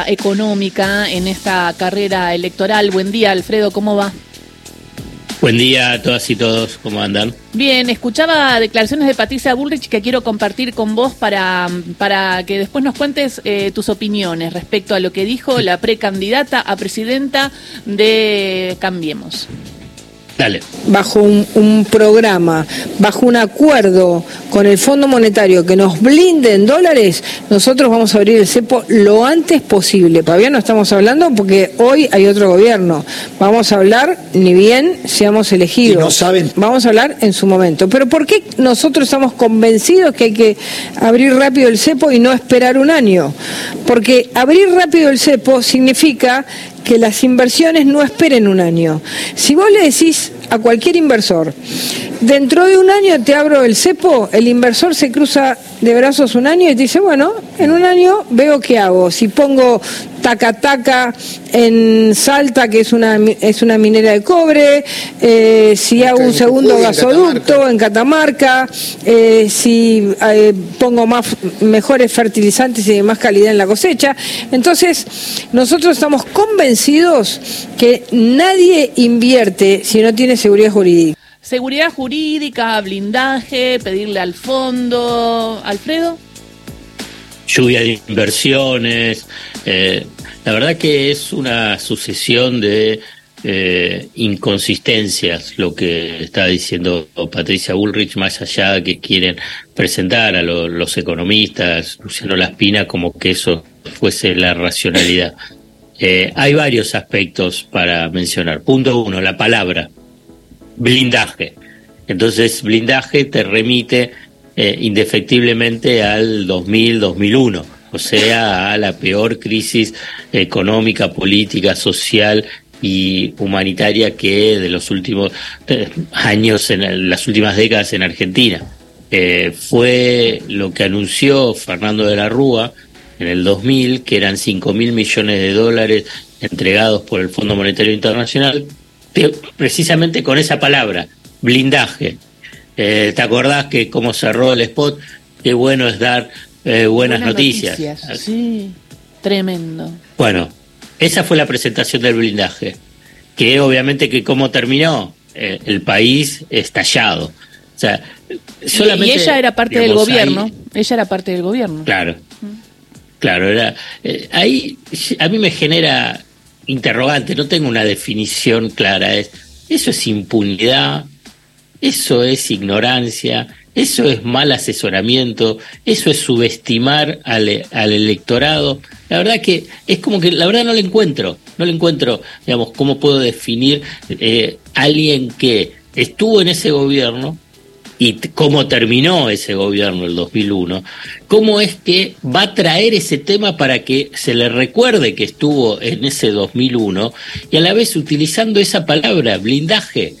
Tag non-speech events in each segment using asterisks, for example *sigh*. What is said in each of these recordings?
política económica en esta carrera electoral. Buen día, Alfredo, ¿cómo va? Buen día a todas y todos, ¿cómo andan? Bien, escuchaba declaraciones de Patricia Bullrich que quiero compartir con vos para, para que después nos cuentes eh, tus opiniones respecto a lo que dijo la precandidata a presidenta de Cambiemos. Bajo un, programa, bajo un acuerdo con el Fondo Monetario que nos blinde en dólares, nosotros vamos a abrir el cepo lo antes posible. Todavía no estamos hablando porque hoy hay otro gobierno. Vamos a hablar ni bien seamos elegidos. no saben. Vamos a hablar en su momento. Pero ¿por qué nosotros estamos convencidos que hay que abrir rápido el cepo y no esperar un año? Porque abrir rápido el cepo significa que las inversiones no esperen un año. Si vos le decís a cualquier inversor, dentro de un año te abro el cepo, el inversor se cruza de brazos un año y te dice, bueno, en un año veo qué hago. Si pongo taca en Salta, que es una, es una minera de cobre, eh, si hago un segundo gasoducto en Catamarca, eh, si eh, pongo más mejores fertilizantes y de más calidad en la cosecha. Entonces, nosotros estamos convencidos que nadie invierte si no tiene seguridad jurídica. Seguridad jurídica, blindaje, pedirle al fondo. Alfredo. Lluvia de inversiones. Eh, la verdad que es una sucesión de eh, inconsistencias lo que está diciendo Patricia Bullrich, más allá de que quieren presentar a los economistas, Luciano Laspina, como que eso fuese la racionalidad. *laughs* Eh, hay varios aspectos para mencionar. Punto uno, la palabra blindaje. Entonces, blindaje te remite eh, indefectiblemente al 2000-2001, o sea, a la peor crisis económica, política, social y humanitaria que de los últimos eh, años, en las últimas décadas en Argentina. Eh, fue lo que anunció Fernando de la Rúa en el 2000, que eran 5 mil millones de dólares entregados por el Fondo Monetario Internacional precisamente con esa palabra, blindaje. Eh, ¿Te acordás que como cerró el spot? Qué bueno es dar eh, buenas, noticias. Sí, tremendo. Bueno, esa fue la presentación del blindaje, que obviamente que cómo terminó, eh, el país estallado. O sea, solamente, y ella era parte del gobierno, ella era parte del gobierno. Claro, claro, era, ahí a mí me genera interrogante, no tengo una definición clara. Es, eso es impunidad, eso es ignorancia, eso es mal asesoramiento, eso es subestimar al, al, electorado. La verdad que es como que, la verdad no lo encuentro, no lo encuentro, digamos, cómo puedo definir eh, alguien que estuvo en ese gobierno, y cómo terminó ese gobierno el 2001, cómo es que va a traer ese tema para que se le recuerde que estuvo en ese 2001 y a la vez utilizando esa palabra, blindaje,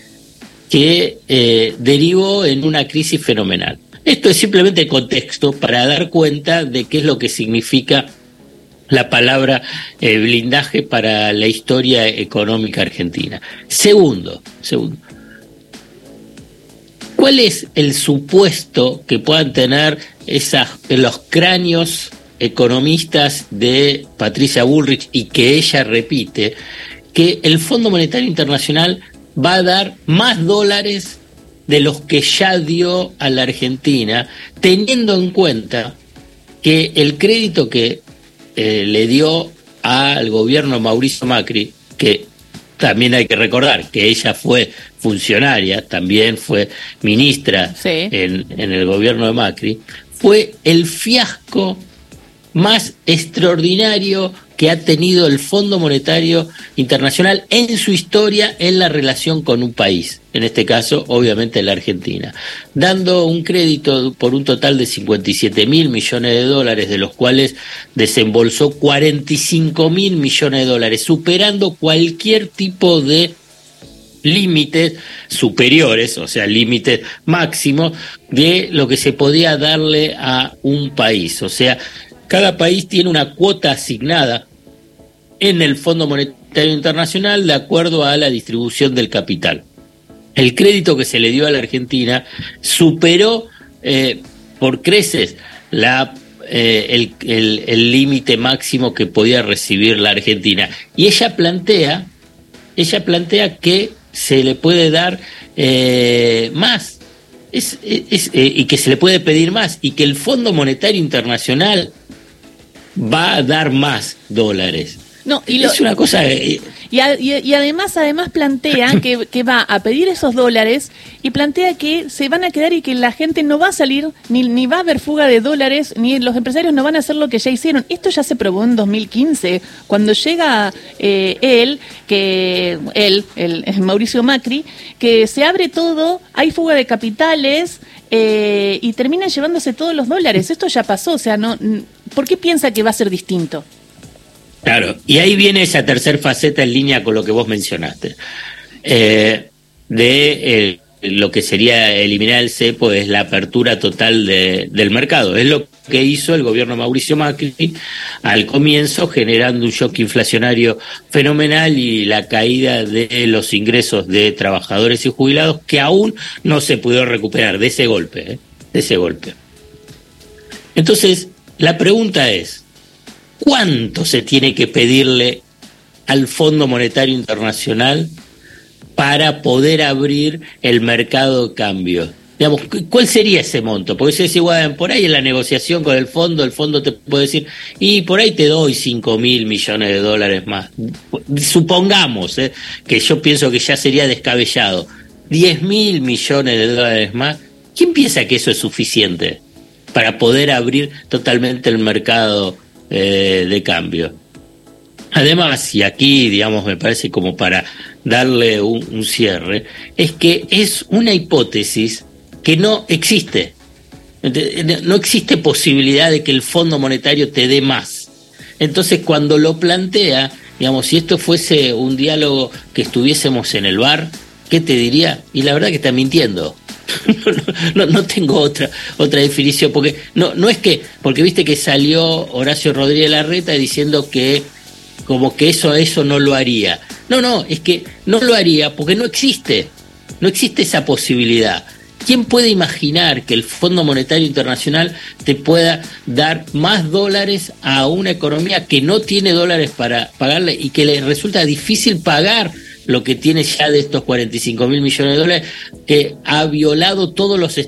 que eh, derivó en una crisis fenomenal. Esto es simplemente contexto para dar cuenta de qué es lo que significa la palabra eh, blindaje para la historia económica argentina. Segundo, segundo, ¿Cuál es el supuesto que puedan tener los cráneos economistas de Patricia Bullrich y que ella repite, que el Fondo Monetario Internacional va a dar más dólares de los que ya dio a la Argentina, teniendo en cuenta que el crédito que eh, le dio al gobierno Mauricio Macri, que también hay que recordar que ella fue funcionaria, también fue ministra en, en el gobierno de Macri, fue el fiasco más extraordinario que ha tenido el Fondo Monetario Internacional en su historia en la relación con un país, en este caso obviamente la Argentina, dando un crédito por un total de 57 mil millones de dólares, de los cuales desembolsó 45 mil millones de dólares, superando cualquier tipo de límites superiores, o sea, límites máximos de lo que se podía darle a un país. O sea, cada país tiene una cuota asignada en el Fondo Monetario Internacional de acuerdo a la distribución del capital. El crédito que se le dio a la Argentina superó eh, por creces la eh, el límite máximo que podía recibir la Argentina. Y ella plantea, ella plantea que se le puede dar eh, más. Es, es, y que se le puede pedir más y que el Fondo Monetario Internacional va a dar más dólares. No, y es una cosa. Eh, y, y, además, además plantea *coughs* que, que, va a pedir esos dólares y plantea que se van a quedar y que la gente no va a salir, ni, ni va a haber fuga de dólares, ni los empresarios no van a hacer lo que ya hicieron. Esto ya se probó en 2015, cuando llega eh, él, que él, el, Mauricio Macri, que se abre todo, hay fuga de capitales. Eh, y termina llevándose todos los dólares. Esto ya pasó, o sea, no, ¿por qué piensa que va a ser distinto? Claro, y ahí viene esa tercera faceta en línea con lo que vos mencionaste. Eh, de lo que sería eliminar el cepo es la apertura total del mercado. Es lo que hizo el gobierno Mauricio Macri al comienzo, generando un shock inflacionario fenomenal y la caída de los ingresos de trabajadores y jubilados que aún no se pudo recuperar de ese golpe, ¿eh? de ese golpe. Entonces, la pregunta es, ¿Cuánto se tiene que pedirle al Fondo Monetario Internacional para poder abrir el mercado de cambio? Digamos, ¿cuál sería ese monto? Porque si es igual, por ahí en la negociación con el fondo, el fondo te puede decir, y por ahí te doy 5 mil millones de dólares más. Supongamos, ¿eh? que yo pienso que ya sería descabellado, 10 mil millones de dólares más. ¿Quién piensa que eso es suficiente para poder abrir totalmente el mercado eh, de cambio. Además, y aquí, digamos, me parece como para darle un, cierre, es que es una hipótesis que no existe. No existe posibilidad de que el Fondo Monetario te dé más. Entonces, cuando lo plantea, digamos, si esto fuese un diálogo que estuviésemos en el bar, ¿qué te diría? Y la verdad que está mintiendo. *laughs* no, no, tengo otra otra definición porque no no es que porque viste que salió Horacio Rodríguez Larreta diciendo que como que eso eso no lo haría. No, no, es que no lo haría porque no existe. No existe esa posibilidad. ¿Quién puede imaginar que el Fondo Monetario Internacional te pueda dar más dólares a una economía que no tiene dólares para pagarle y que le resulta difícil pagar lo que tiene ya de estos 45 mil millones de dólares, que ha violado todos los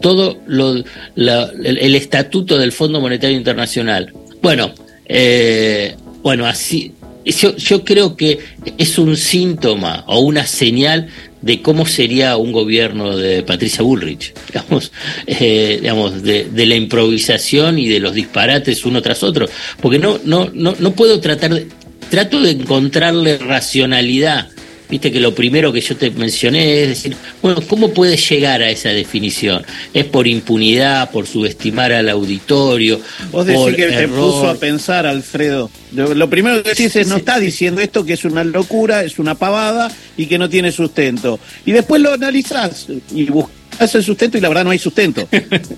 todo el, estatuto del Fondo Monetario Internacional. Bueno, eh, bueno, así, yo, yo creo que es un síntoma o una señal de cómo sería un gobierno de Patricia Bullrich, *laughs* digamos, eh, digamos de, de, la improvisación y de los disparates uno tras otro, porque no, no, no, no puedo tratar de, trato de encontrarle racionalidad. Viste que lo primero que yo te mencioné es decir, bueno, ¿cómo puedes llegar a esa definición? ¿Es por impunidad, por subestimar al auditorio? Vos decís que te puso a pensar, Alfredo. Lo, primero que decís es, no está diciendo esto que es una locura, es una pavada y que no tiene sustento. Y después lo analizás y buscás el sustento y la verdad no hay sustento.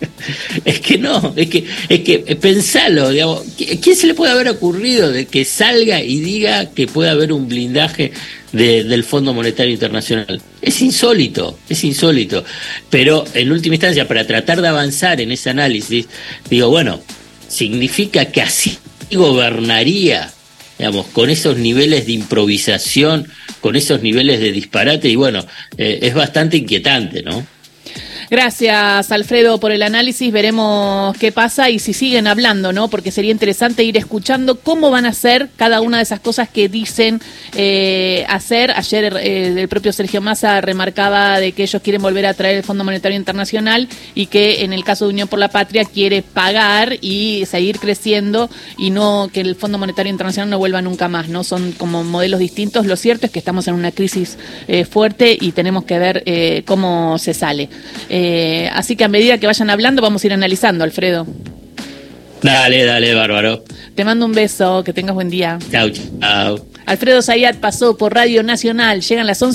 *laughs* es que no, es que, es que pensalo, digamos, ¿quién se le puede haber ocurrido de que salga y diga que puede haber un blindaje del Fondo Monetario Internacional? Es insólito, es insólito. Pero en última instancia, para tratar de avanzar en ese análisis, digo, bueno, significa que así gobernaría digamos, con esos niveles de improvisación, con esos niveles de disparate, y bueno, eh, es bastante inquietante, ¿no? Gracias, Alfredo, por el análisis. Veremos qué pasa y si siguen hablando, ¿no? Porque sería interesante ir escuchando cómo van a hacer cada una de esas cosas que dicen eh, hacer. Ayer eh, el propio Sergio Massa remarcaba de que ellos quieren volver a traer el Fondo Monetario Internacional y que en el caso de Unión por la Patria quiere pagar y seguir creciendo y no que el Fondo Monetario Internacional no vuelva nunca más, ¿no? Son como modelos distintos. Lo cierto es que estamos en una crisis eh, fuerte y tenemos que ver cómo se sale. Eh, así que a medida que vayan hablando vamos a ir analizando, Alfredo. Dale, dale, bárbaro. Te mando un beso, que tengas buen día. Chau, chau. Alfredo Zayat pasó por Radio Nacional, llegan las 11.